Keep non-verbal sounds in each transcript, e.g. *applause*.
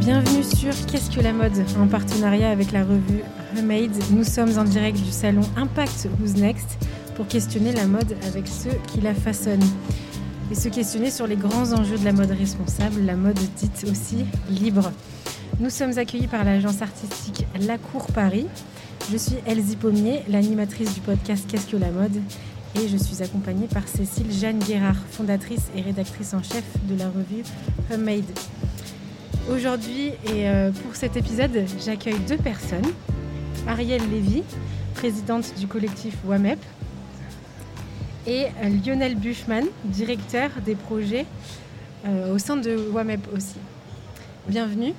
Bienvenue sur Qu'est-ce que la mode En partenariat avec la revue Remade, nous sommes en direct du salon Impact Who's Next pour questionner la mode avec ceux qui la façonnent et se questionner sur les grands enjeux de la mode responsable, la mode dite aussi libre. Nous sommes accueillis par l'agence artistique La Cour Paris. Je suis Elsie Pommier, l'animatrice du podcast Qu'est-ce que la mode? Et je suis accompagnée par Cécile Jeanne Guérard, fondatrice et rédactrice en chef de la revue Homemade. Aujourd'hui et euh, pour cet épisode, j'accueille deux personnes. Ariel Lévy, présidente du collectif WAMEP, et euh, Lionel Buchmann, directeur des projets euh, au sein de WAMEP aussi. Bienvenue.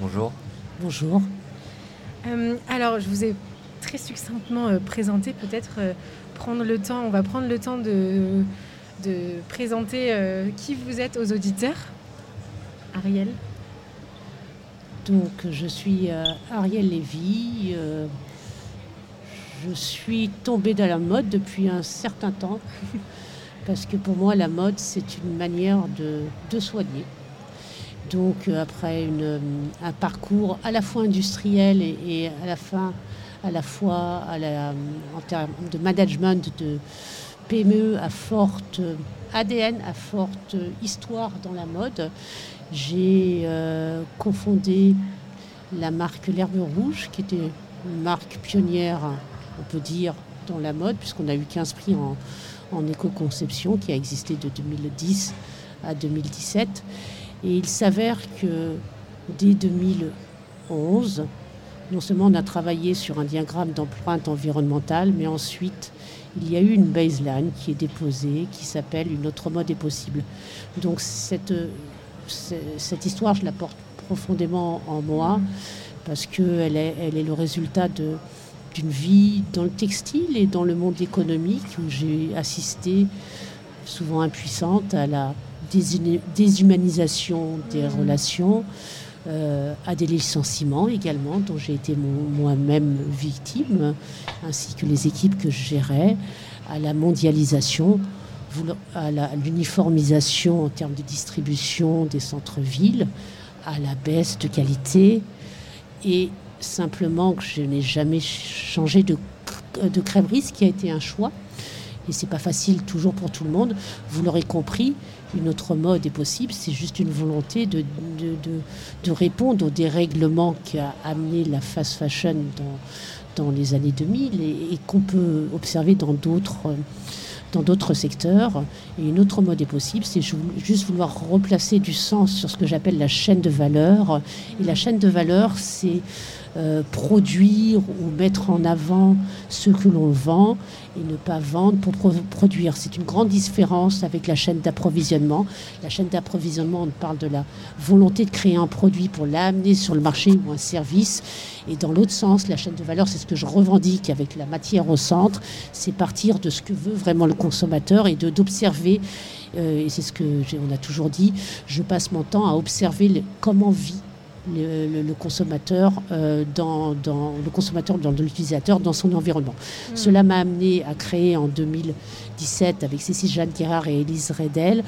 Bonjour. Bonjour. alors, je vous ai très succinctement présenté peut-être prendre le temps, on va prendre le temps de, de présenter qui vous êtes aux auditeurs. Ariel Donc, je suis euh, Ariel Lévy. Euh, je suis tombée dans la mode depuis un certain temps. *laughs* parce que pour moi, la mode, c'est une manière de, soigner. Donc, après une, un parcours à la fois industriel et, et à la fin à la fois en termes de management de PME à forte ADN, à forte histoire dans la mode. J'ai euh, confondé la marque L'Herbe Rouge, qui était une marque pionnière, on peut dire, dans la mode, puisqu'on a eu 15 prix en, en éco-conception, qui a existé de 2010 à 2017. Et il s'avère que dès 2011, non seulement on a travaillé sur un diagramme d'empreinte environnementale, mais ensuite il y a eu une baseline qui est déposée qui s'appelle Une autre mode est possible. Donc cette, cette histoire, je la porte profondément en moi parce qu'elle est, le résultat d'une vie dans le textile et dans le monde économique où j'ai assisté, souvent impuissante, à la déshumanisation des relations, euh, à des licenciements également, dont j'ai été moi-même victime, ainsi que les équipes que je gérais, à la mondialisation, à l'uniformisation en termes de distribution des centres-villes, à la baisse de qualité, et simplement que je n'ai jamais changé de, de ce qui a été un choix. Et c'est pas facile toujours pour tout le monde. Vous l'aurez compris, une autre mode est possible, c'est juste une volonté de, de, répondre au dérèglement qui a amené la fast fashion dans, dans les années 2000 et, qu'on peut observer dans d'autres dans d'autres secteurs. Et une autre mode est possible, c'est juste vouloir replacer du sens sur ce que j'appelle la chaîne de valeur. Et la chaîne de valeur, c'est euh, produire ou mettre en avant ce que l'on vend et ne pas vendre pour produire. C'est une grande différence avec la chaîne d'approvisionnement. La chaîne d'approvisionnement, on parle de la volonté de créer un produit pour l'amener sur le marché ou un service. Et dans l'autre sens, la chaîne de valeur, c'est ce que je revendique avec la matière au centre, c'est partir de ce que veut vraiment le consommateur et d'observer euh, et c'est ce que on a toujours dit, je passe mon temps à observer comment vit le, consommateur euh, dans, le consommateur dans l'utilisateur dans son environnement. Hmm. Cela m'a amené à créer en 2017 avec Cécile Jeanne Guérard et Elise Redel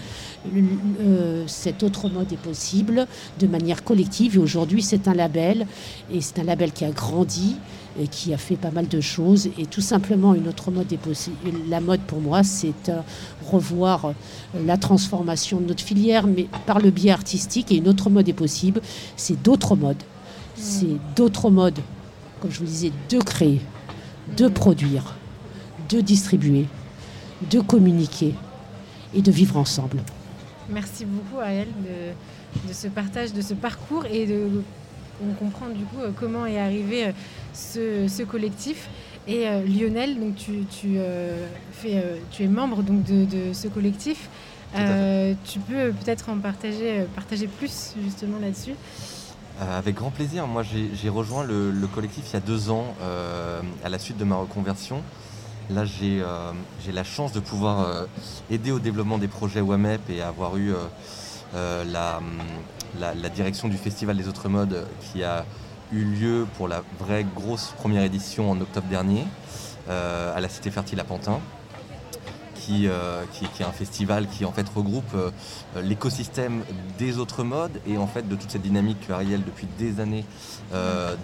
euh, cet autre mode est possible de manière collective et aujourd'hui c'est un label et c'est un label qui a grandi et qui a fait pas mal de choses. Et tout simplement, une autre mode est possible. La mode, pour moi, c'est euh, revoir euh, la transformation de notre filière, mais par le biais artistique. Et une autre mode est possible, c'est d'autres modes. C'est d'autres modes, comme je vous disais, de créer, de produire, de distribuer, de communiquer et de vivre ensemble. Merci beaucoup, Ariel, de, de ce partage, de ce parcours et de on comprend du coup euh, comment est arrivé euh, ce, collectif. Et euh, Lionel, donc tu, fais, tu es membre donc de, ce collectif. tu peux peut-être en partager, partager plus justement là-dessus? avec grand plaisir. Moi, j'ai rejoint le, collectif il y a deux ans à la suite de ma reconversion. Là, j'ai la chance de pouvoir aider au développement des projets WAMEP et avoir eu la, la, direction du Festival des Autres Modes qui a eu lieu pour la vraie grosse première édition en octobre dernier euh, à la Cité Fertile à Pantin, qui, qui, qui, est un festival qui en fait regroupe l'écosystème des autres modes et en fait de toute cette dynamique que Ariel depuis des années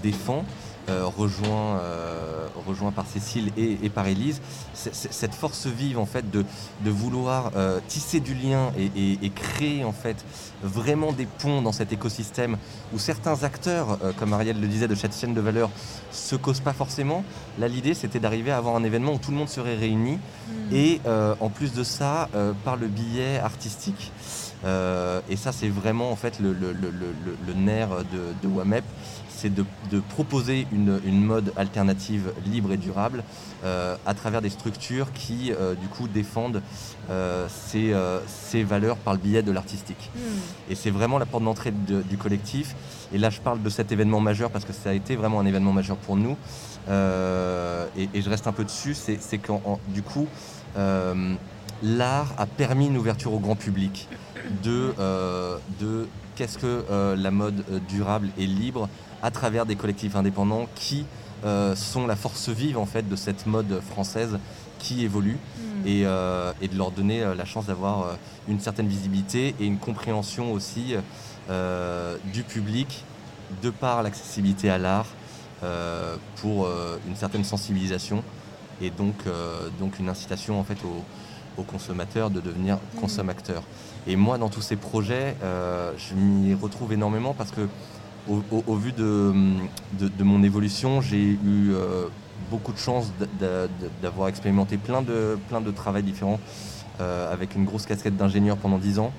défend. Euh, rejoint, euh, rejoint par Cécile et, par Élise, cette force vive en fait de, de vouloir euh, tisser du lien et, créer en fait vraiment des ponts dans cet écosystème où certains acteurs, comme Ariel le disait, de cette chaîne de valeur se causent pas forcément. Là, l'idée c'était d'arriver à avoir un événement où tout le monde serait réuni mmh. et en plus de ça, par le billet artistique. et ça, c'est vraiment en fait le, le, nerf de, de WAMEP c'est de, proposer une, mode alternative libre et durable euh, à travers des structures qui, euh, du coup, défendent euh, ces, valeurs par le biais de l'artistique. Hmm. Et c'est vraiment la porte d'entrée du collectif. Et là, je parle de cet événement majeur parce que ça a été vraiment un événement majeur pour nous. Et, je reste un peu dessus, c'est que du coup, l'art a permis une ouverture au grand public de, de qu'est-ce que la mode durable et libre à travers des collectifs indépendants qui euh, sont la force vive en fait de cette mode française qui évolue hmm. euh, et, de leur donner euh, la chance d'avoir une certaine visibilité et une compréhension aussi du public de par l'accessibilité à l'art pour une certaine sensibilisation et donc, donc une incitation en fait aux, consommateurs de devenir hmm. consommateurs. Et moi dans tous ces projets je m'y retrouve énormément parce que au, vu de, mon évolution, j'ai eu euh, beaucoup de chance d'avoir expérimenté plein de, plein de travails différents euh, avec une grosse casquette d'ingénieur pendant 10 ans.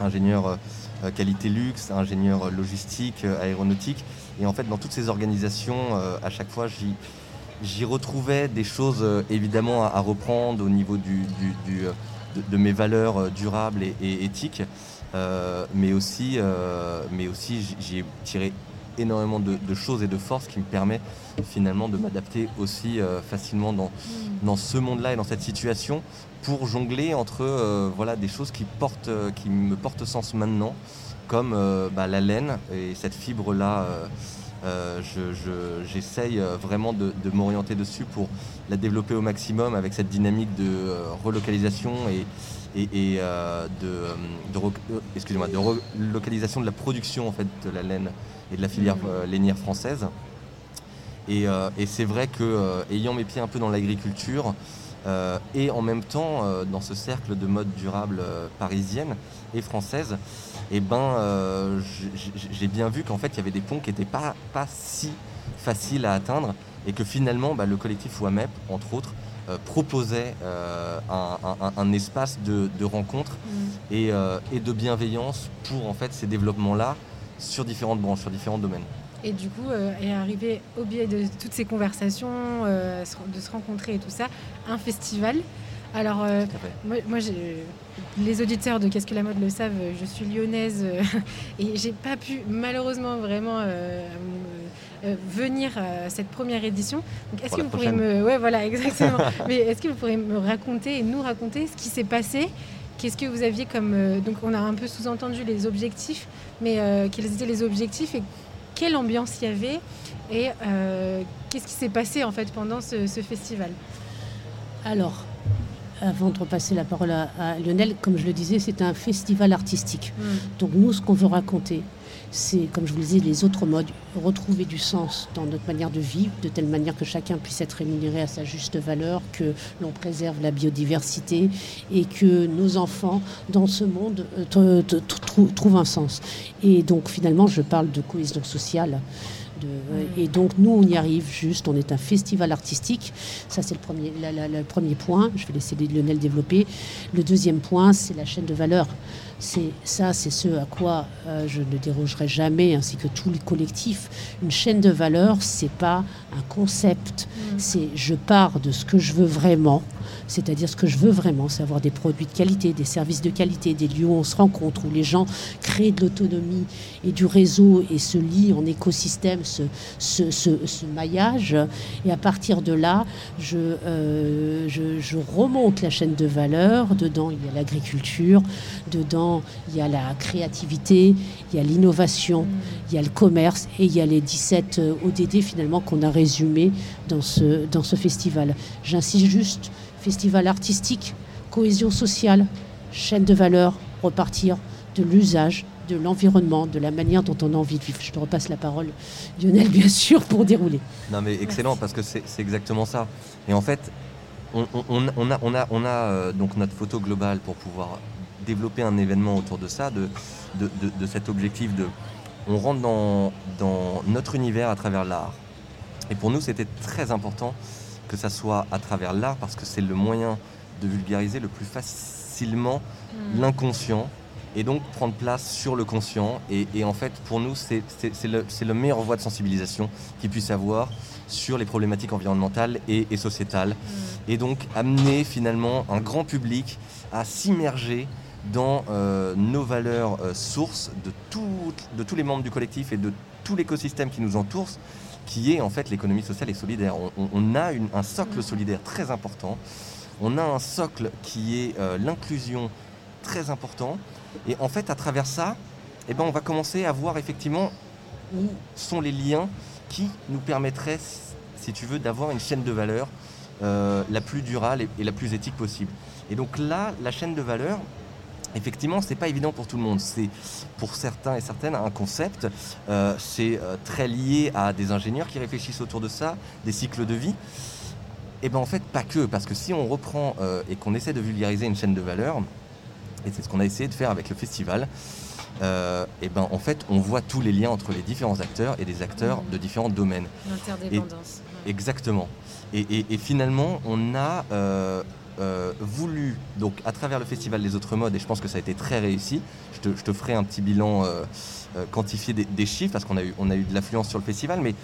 Ingénieur euh, qualité luxe, ingénieur logistique, aéronautique. Et en fait, dans toutes ces organisations, à chaque fois, j'y retrouvais des choses évidemment à, reprendre au niveau du, de, mes valeurs durables et éthiques. Euh, mais aussi, euh, mais aussi j'ai tiré énormément de, choses et de forces qui me permet finalement de m'adapter aussi euh, facilement dans, mm. dans ce monde-là et dans cette situation pour jongler entre voilà, des choses qui, portent, qui me portent sens maintenant, comme bah, la laine et cette fibre-là. J'essaye vraiment de, de m'orienter dessus pour la développer au maximum avec cette dynamique de relocalisation et, et, euh, de, euh, de, excusez-moi, de relocalisation de la production en fait, de la laine et de la filière mmh. euh, lainière française. Et, c'est vrai que ayant mes pieds un peu dans l'agriculture et en même temps dans ce cercle de mode durable parisienne et française, et eh ben, j'ai bien vu qu'en fait il y avait des ponts qui n'étaient pas, pas si faciles à atteindre et que finalement bah, le collectif WAMEP, entre autres, euh, proposait euh, un, espace de, rencontre mm. euh, et, de bienveillance pour en fait ces développements-là sur différentes branches, sur différents domaines. Et du coup, est arrivé au biais de toutes ces conversations, de se rencontrer et tout ça, un festival. Alors, moi, les auditeurs de Qu'est-ce que la mode le savent, je suis lyonnaise *laughs* et j'ai pas pu malheureusement vraiment euh, venir à cette première édition. est-ce que vous pourriez me, ouais, voilà, exactement. *laughs* Mais est-ce que vous pourriez me raconter et nous raconter ce qui s'est passé? Qu'est-ce que vous aviez comme euh, donc on a un peu sous-entendu les objectifs, mais euh, quels étaient les objectifs et quelle ambiance il y avait et qu'est-ce qui s'est passé en fait pendant ce, festival? Alors, avant de repasser la parole à, Lionel, comme je le disais, c'est un festival artistique. Hmm. Donc nous, ce qu'on veut raconter, c'est, comme je vous le disais, les autres modes, retrouver du sens dans notre manière de vivre, de telle manière que chacun puisse être rémunéré à sa juste valeur, que l'on préserve la biodiversité et que nos enfants, dans ce monde, euh, trouvent un sens. Et donc, finalement, je parle de cohésion sociale. Et donc nous, on y arrive juste, on est un festival artistique. Ça, c'est le premier, le premier point. Je vais laisser Lionel développer. Le deuxième point, c'est la chaîne de valeur. C'est ça, c'est ce à quoi euh, je ne dérogerai jamais, ainsi que tous les collectifs. Une chaîne de valeur, c'est pas un concept. Mm. C'est je pars de ce que je veux vraiment, c'est-à-dire ce que je veux vraiment, c'est avoir des produits de qualité, des services de qualité, des lieux où on se rencontre, où les gens créent de l'autonomie et du réseau et se lient en écosystème, ce, ce, maillage. Et à partir de là, euh, je, je, remonte la chaîne de valeur. Dedans, il y a l'agriculture, dedans, il y a la créativité, il y a l'innovation, il y a le commerce et il y a les 17 euh, ODD finalement qu'on a résumés dans ce, dans ce festival. J'insiste juste festival artistique cohésion sociale, chaîne de valeur, repartir de l'usage, de l'environnement, de la manière dont on a envie de vivre. Je te repasse la parole, Lionel, bien sûr, pour dérouler. Non, mais excellent, parce que c'est exactement ça. Et en fait, on, a, on a, on a euh, donc notre photo globale pour pouvoir développer un événement autour de ça, de, de, cet objectif de. On rentre dans, dans notre univers à travers l'art. Et pour nous, c'était très important que ça soit à travers l'art parce que c'est le moyen de vulgariser le plus facilement hmm. l'inconscient et donc prendre place sur le conscient. Et, en fait, pour nous, c'est le, le meilleur voie de sensibilisation qu'il puisse avoir sur les problématiques environnementales et, sociétales. Mm. Et donc amener finalement un grand public à s'immerger dans euh, nos valeurs euh, sources de, de tous les membres du collectif et de tout l'écosystème qui nous entoure, qui est en fait l'économie sociale et solidaire. On, a un socle mm. solidaire très important, on a un socle qui est euh, l'inclusion très important, et en fait à travers ça, eh ben, on va commencer à voir effectivement où sont les liens qui nous permettrait, si tu veux, d'avoir une chaîne de valeur la plus durable et, la plus éthique possible. Et donc là, la chaîne de valeur, effectivement, c'est pas évident pour tout le monde. C'est pour certains et certaines un concept. Euh, c'est euh, très lié à des ingénieurs qui réfléchissent autour de ça, des cycles de vie. Et bien en fait, pas que, parce que si on reprend et qu'on essaie de vulgariser une chaîne de valeur, et c'est ce qu'on a essayé de faire avec le festival, euh, et ben en fait on voit tous les liens entre les différents acteurs et des acteurs de différents domaines. L'interdépendance. Exactement. Et, finalement on a euh, euh, voulu, donc à travers le festival des autres modes, et je pense que ça a été très réussi, je te, ferai un petit bilan quantifié des, chiffres parce qu'on a eu, on a eu de l'affluence sur le festival, mais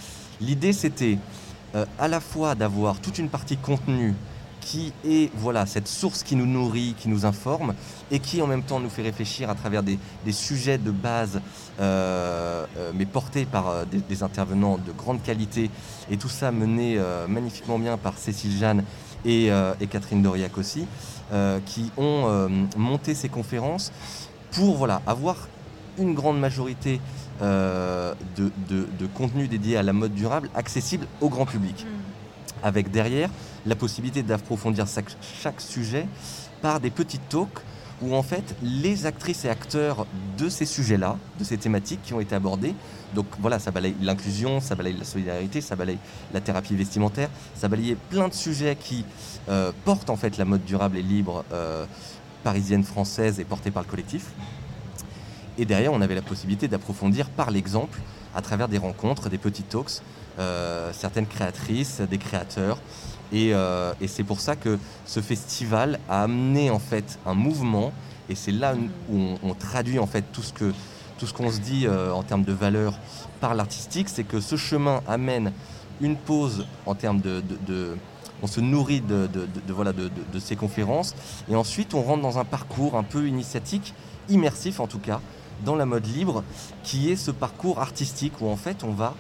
l'idée c'était à la fois d'avoir toute une partie contenue qui est voilà, cette source qui nous nourrit, qui nous informe et qui en même temps nous fait réfléchir à travers des, sujets de base, euh, euh, mais portés par euh, des, intervenants de grande qualité et tout ça mené magnifiquement bien par Cécile Jeanne et, Catherine Doriac aussi, qui ont monté ces conférences pour voilà, avoir une grande majorité de, de, contenu dédié à la mode durable accessible au grand public. Mm avec derrière la possibilité d'approfondir chaque, sujet par des petites talks où en fait les actrices et acteurs de ces sujets-là, de ces thématiques qui ont été abordées, donc voilà, ça balaye l'inclusion, ça balaye la solidarité, ça balaye la thérapie vestimentaire, ça balaye plein de sujets qui euh, portent en fait la mode durable et libre euh, parisienne, française et portée par le collectif. Et derrière, on avait la possibilité d'approfondir par l'exemple à travers des rencontres, des petits talks, euh, certaines créatrices, des créateurs. Euh, et, c'est pour ça que ce festival a amené en fait un mouvement. Et c'est là où on, traduit en fait tout ce que tout ce qu'on se dit euh, en termes de valeur par l'artistique, c'est que ce chemin amène une pause en termes de, on se nourrit de, voilà, de, ces conférences, et ensuite on rentre dans un parcours un peu initiatique, immersif en tout cas, dans la mode libre, qui est ce parcours artistique où en fait on va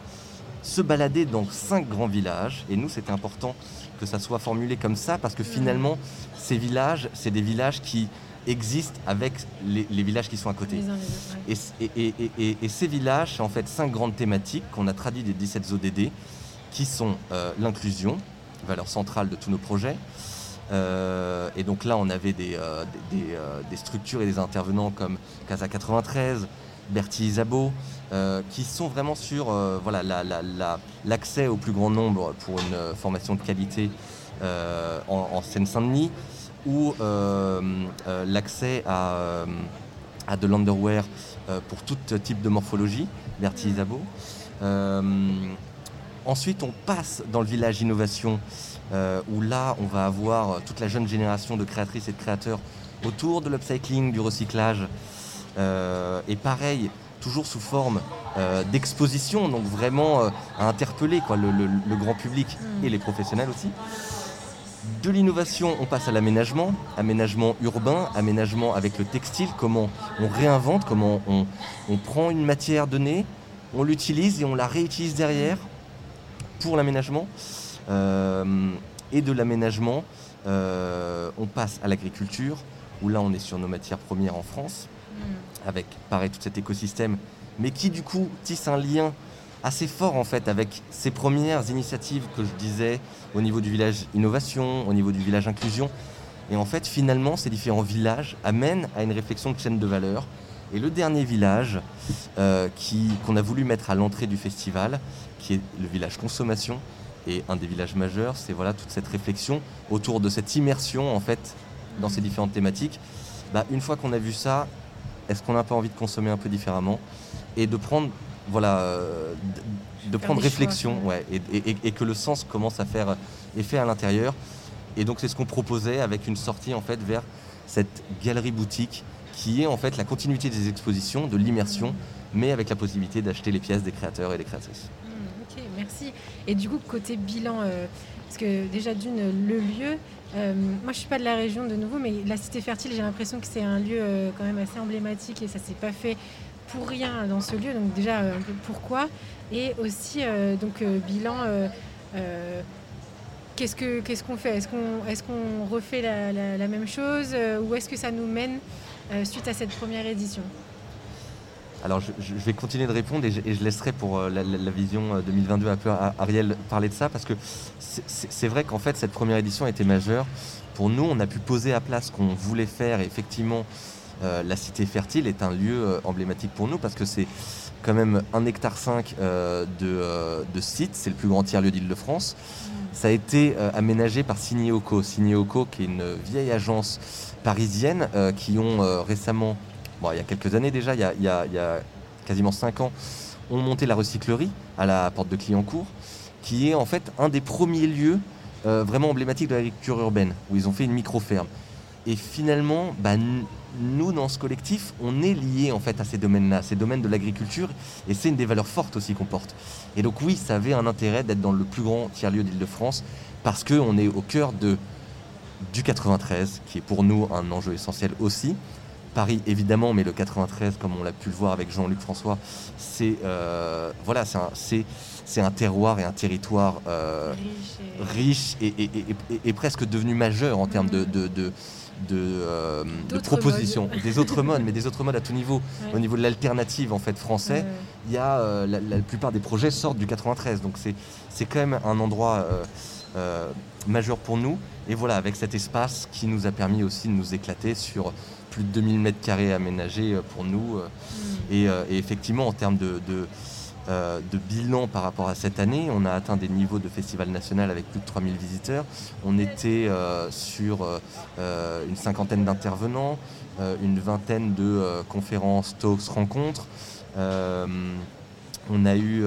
se balader dans cinq grands villages. Et nous, c'était important que ça soit formulé comme ça parce que finalement, ces villages, c'est des villages qui existent avec les, villages qui sont à côté. Et, ces villages, c'est en fait cinq grandes thématiques qu'on a traduites des 17 ODD, qui sont euh, l'inclusion, valeur centrale de tous nos projets. Euh, et donc là, on avait des, euh, des, structures et des intervenants comme Casa 93, Bertie Isabeau, euh, qui sont vraiment sur euh, voilà, l'accès au plus grand nombre pour une euh, formation de qualité en, Seine-Saint-Denis, ou l'accès à, à, de l'underwear pour tout type de morphologie, Bertie Isabeau. ensuite, on passe dans le village innovation, où là, on va avoir toute la jeune génération de créatrices et de créateurs autour de l'upcycling, du recyclage. Et pareil, toujours sous forme euh, d'exposition, donc vraiment euh, à interpeller quoi, le, grand public et les professionnels aussi. De l'innovation, on passe à l'aménagement, aménagement urbain, aménagement avec le textile, comment on réinvente, comment on, prend une matière donnée, on l'utilise et on la réutilise derrière pour l'aménagement. Euh, et de l'aménagement, on passe à l'agriculture, où là on est sur nos matières premières en France, Mm. Avec pareil tout cet écosystème, mais qui du coup tisse un lien assez fort en fait avec ces premières initiatives que je disais au niveau du village innovation, au niveau du village inclusion, Et en fait, finalement, ces différents villages amènent à une réflexion de chaîne de valeur. Et le dernier village euh, qu'on a voulu mettre à l'entrée du festival, qui est le village consommation, et un des villages majeurs, c'est voilà toute cette réflexion autour de cette immersion en fait dans ces différentes thématiques. Bah, une fois qu'on a vu ça, est-ce qu'on n'a pas envie de consommer un peu différemment et de prendre voilà euh, de, prendre réflexion ouais, et, que le sens commence à faire effet à l'intérieur et donc c'est ce qu'on proposait avec une sortie en fait vers cette galerie boutique qui est en fait la continuité des expositions, de l'immersion, mais avec la possibilité d'acheter les pièces des créateurs et des créatrices. Merci. Et du coup, côté bilan, euh, parce que déjà d'une, le lieu, euh, moi je suis pas de la région de nouveau, mais la Cité Fertile, j'ai l'impression que c'est un lieu euh, quand même assez emblématique et ça s'est pas fait pour rien dans ce lieu. Donc déjà, peu pourquoi? Et aussi, donc bilan. Qu'est-ce qu'on fait? Est-ce qu'on est refait la, même chose? Ou est-ce que ça nous mène suite à cette première édition? Alors je, vais continuer de répondre et je, laisserai pour euh, la, vision 2022 euh, un peu à Ariel parler de ça parce que c'est vrai qu'en fait cette première édition été majeure. Pour nous, on a pu poser à place ce qu'on voulait faire et effectivement euh, la cité fertile est un lieu emblématique pour nous parce que c'est quand même un hectare 5 de, site, c'est le plus grand tiers-lieu d'Île-de-France. Ça a été aménagé par Signéoco. Signéoco qui est une vieille agence parisienne qui ont récemment il y a quelques années déjà, il y a, quasiment 5 ans, on monté la recyclerie à la porte de Clignancourt, qui est en fait un des premiers lieux euh, vraiment emblématiques de l'agriculture urbaine, où ils ont fait une micro-ferme. Et finalement, bah, nous, dans ce collectif, on est lié en fait à ces domaines-là, ces domaines de l'agriculture, et c'est une des valeurs fortes aussi qu'on porte. Et donc oui, ça avait un intérêt d'être dans le plus grand tiers-lieu d'Île-de-France, parce qu'on est au cœur du 93, qui est pour nous un enjeu essentiel aussi, Paris évidemment, mais le 93, comme on l'a pu le voir avec Jean-Luc François, c'est euh, voilà, c'est un, terroir et un territoire euh, riche, et, presque devenu majeur en termes de, de, euh, propositions, des autres modes, mais des autres modes à tout niveau. Au niveau de l'alternative en fait français, il y a la, plupart des projets sortent du 93, donc c'est quand même un endroit majeur pour nous. Et voilà, avec cet espace qui nous a permis aussi de nous éclater sur plus de 2000 mètres carrés aménagés euh, pour nous. Euh, mm. euh, et, effectivement, en termes de, de, bilan par rapport à cette année, on a atteint des niveaux de festival national avec plus de 3000 visiteurs. On était sur une cinquantaine d'intervenants, une vingtaine de conférences, talks, rencontres. on a eu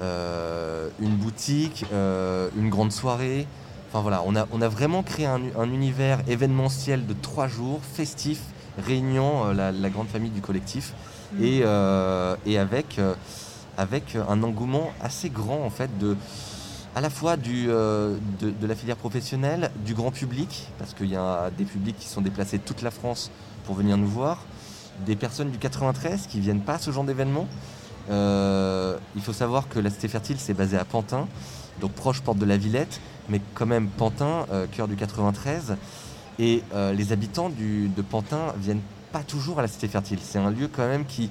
une boutique, une grande soirée, Enfin voilà, on a, on a vraiment créé un, univers événementiel de trois jours, festif, réunion euh, la, grande famille du collectif, mm. et, euh, et avec, euh, avec un engouement assez grand en fait de à la fois du, de, la filière professionnelle, du grand public, parce qu'il y a des publics qui sont déplacés de toute la France pour venir nous voir, des personnes du 93 qui viennent pas à ce genre d'événement. il faut savoir que la Cité Fertile, c'est basé à Pantin, donc proche porte de la Villette, mais quand même Pantin, euh, cœur du 93. Et euh, les habitants de Pantin viennent pas toujours à la Cité Fertile. C'est un lieu quand même qui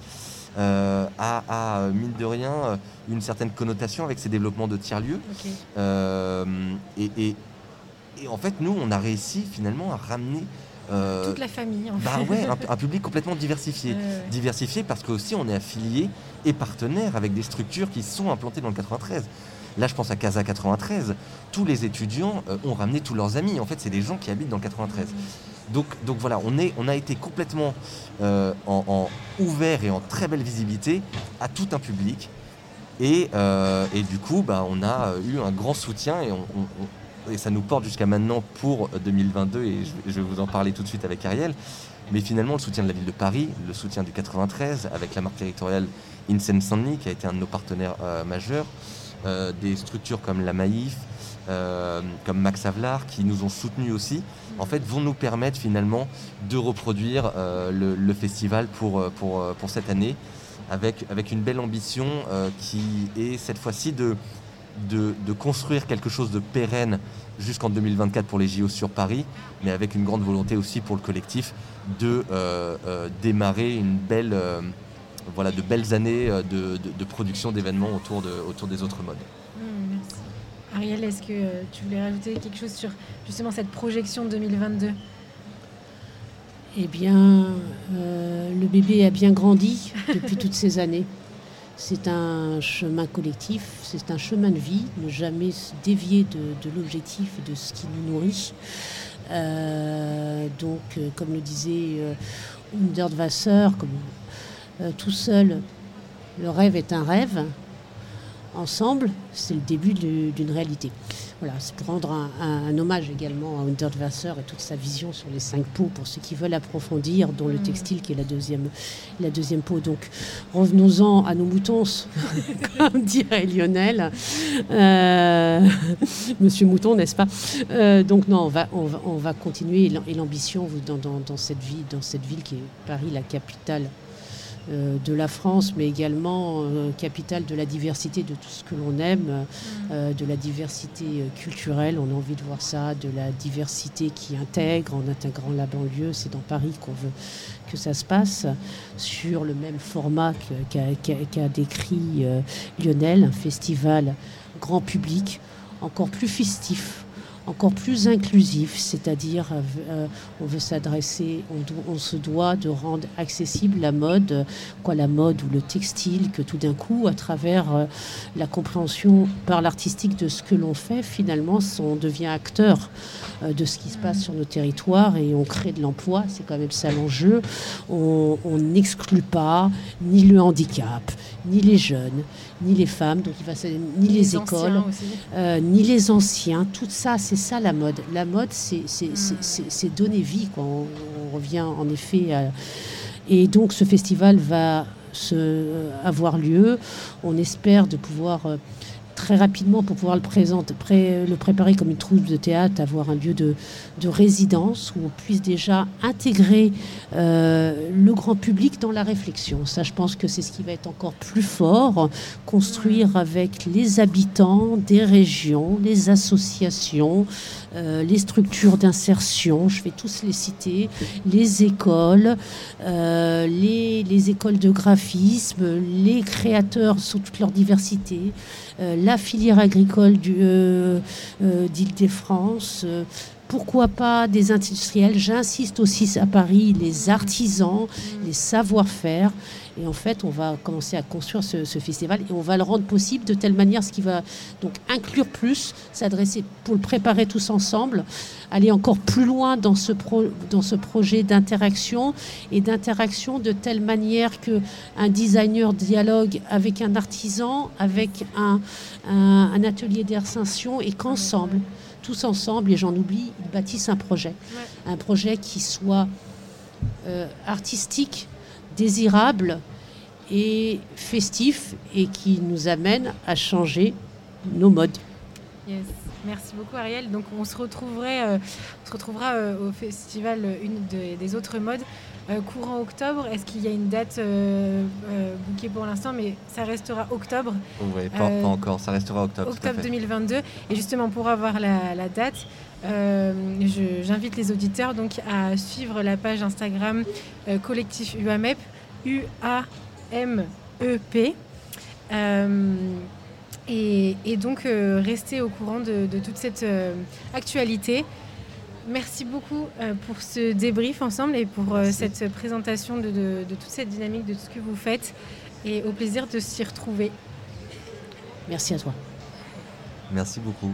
euh, a, mine de rien, une certaine connotation avec ses développements de tiers-lieux. Et, en fait, nous, on a réussi finalement à ramener Toute la famille, en bah Ouais, *laughs* un, public complètement diversifié. Diversifié parce qu'aussi on est affilié et partenaire avec des structures qui sont implantées dans le 93. Là, je pense à Casa 93. Tous les étudiants euh, ont ramené tous leurs amis. En fait, c'est des gens qui habitent dans le 93. Donc, voilà, on, a été complètement euh, ouvert et en très belle visibilité à tout un public. Et, euh, du coup, bah, on a eu un grand soutien et, ça nous porte jusqu'à maintenant pour 2022. Et je, vais vous en parler tout de suite avec Ariel. Mais finalement, le soutien de la ville de Paris, le soutien du 93 avec la marque territoriale Saint-Denis qui a été un de nos partenaires majeurs. Euh, des structures comme la Maïf, euh, comme Max Avlar, qui nous ont soutenus aussi, en fait, vont nous permettre finalement de reproduire euh, le, festival pour, pour, pour, cette année, avec, avec une belle ambition qui est cette fois-ci de, de, construire quelque chose de pérenne jusqu'en 2024 pour les JO sur Paris, mais avec une grande volonté aussi pour le collectif de démarrer une belle voilà, de belles années euh, de, production d'événements autour, de, autour des autres modes. Mmh, Ariel, est-ce que tu voulais rajouter quelque chose sur justement cette projection 2022 Eh bien, le bébé a bien grandi depuis toutes ces années. C'est un chemin collectif, c'est un chemin de vie, ne jamais se dévier de, l'objectif et de ce qui nous nourrit. Euh, donc, euh, comme le disait euh, Underdwasser, comme tout seul, le rêve est un rêve. Ensemble, c'est le début d'une réalité. Voilà, c'est pour rendre un, hommage également à Unterwasser et toute sa vision sur les cinq pots pour ceux qui veulent approfondir, dont le mm. textile qui est la deuxième, la deuxième peau. Donc revenons-en à nos moutons, *laughs* comme dirait Lionel. Euh, *laughs* Monsieur Mouton, n'est-ce pas? Euh, Donc non, on va, on va, continuer et l'ambition dans, dans, cette ville, dans cette ville qui est Paris, la capitale euh, de la France, mais également euh, capitale de la diversité de tout ce que l'on aime, mm. euh, de la diversité culturelle. On a envie de voir ça, de la diversité qui intègre en intégrant la banlieue. C'est dans Paris qu'on veut que ça se passe sur le même format qu'a décrit Lionel, un festival grand public, encore plus festif encore plus inclusif, c'est-à-dire euh, on veut s'adresser, on, se doit de rendre accessible la mode, quoi la mode ou le textile, que tout d'un coup, à travers euh, la compréhension par l'artistique de ce que l'on fait, finalement, on devient acteur euh, de ce qui se passe sur nos territoires et on crée de l'emploi, c'est quand même ça l'enjeu. On n'exclut pas ni le handicap, ni les jeunes, ni les femmes, donc il va, ni les, écoles, euh, ni les anciens. Tout ça, c'est ça la mode. La mode, c'est hmm. donner vie. Quoi. On, revient en effet à... Et donc ce festival va se, euh, avoir lieu. On espère de pouvoir... Très rapidement pour pouvoir le présenter, le préparer comme une troupe de théâtre, avoir un lieu de, résidence où on puisse déjà intégrer euh, le grand public dans la réflexion. Ça, je pense que c'est ce qui va être encore plus fort, construire avec les habitants des régions, les associations, euh, les structures d'insertion, je vais tous les citer, les écoles, euh, les, les, écoles de graphisme, les créateurs sous toute leur diversité. Euh, la filière agricole d'Île-de-France, pourquoi pas des industriels? J'insiste aussi à Paris, les artisans, les savoir-faire. Et en fait, on va commencer à construire ce, festival et on va le rendre possible de telle manière, ce qui va donc inclure plus, s'adresser pour le préparer tous ensemble, aller encore plus loin dans ce, dans ce projet d'interaction et d'interaction de telle manière que un designer dialogue avec un artisan, avec un, un, atelier d'ascension et qu'ensemble, tous ensemble, et j'en oublie, ils bâtissent un projet. Un projet qui soit euh, artistique, désirable et festif et qui nous amène à changer nos modes. Yes. Merci beaucoup Ariel. Donc on se retrouverait, euh, on se retrouvera euh, au festival euh, une des autres modes courant octobre. Est-ce qu'il y a une date bouquée pour l'instant, mais ça restera octobre. Oui, pas, encore. Ça restera octobre. Octobre 2022. Et justement pour avoir la, la date. J'invite les auditeurs donc à suivre la page Instagram collectif UAMEP, U-A-M-E-P. Et, donc euh, rester au courant de, toute cette euh, actualité. Merci beaucoup euh, pour ce débrief ensemble et pour cette présentation de, de, toute cette dynamique, de tout ce que vous faites. Et au plaisir de s'y retrouver. Merci à toi. Merci beaucoup.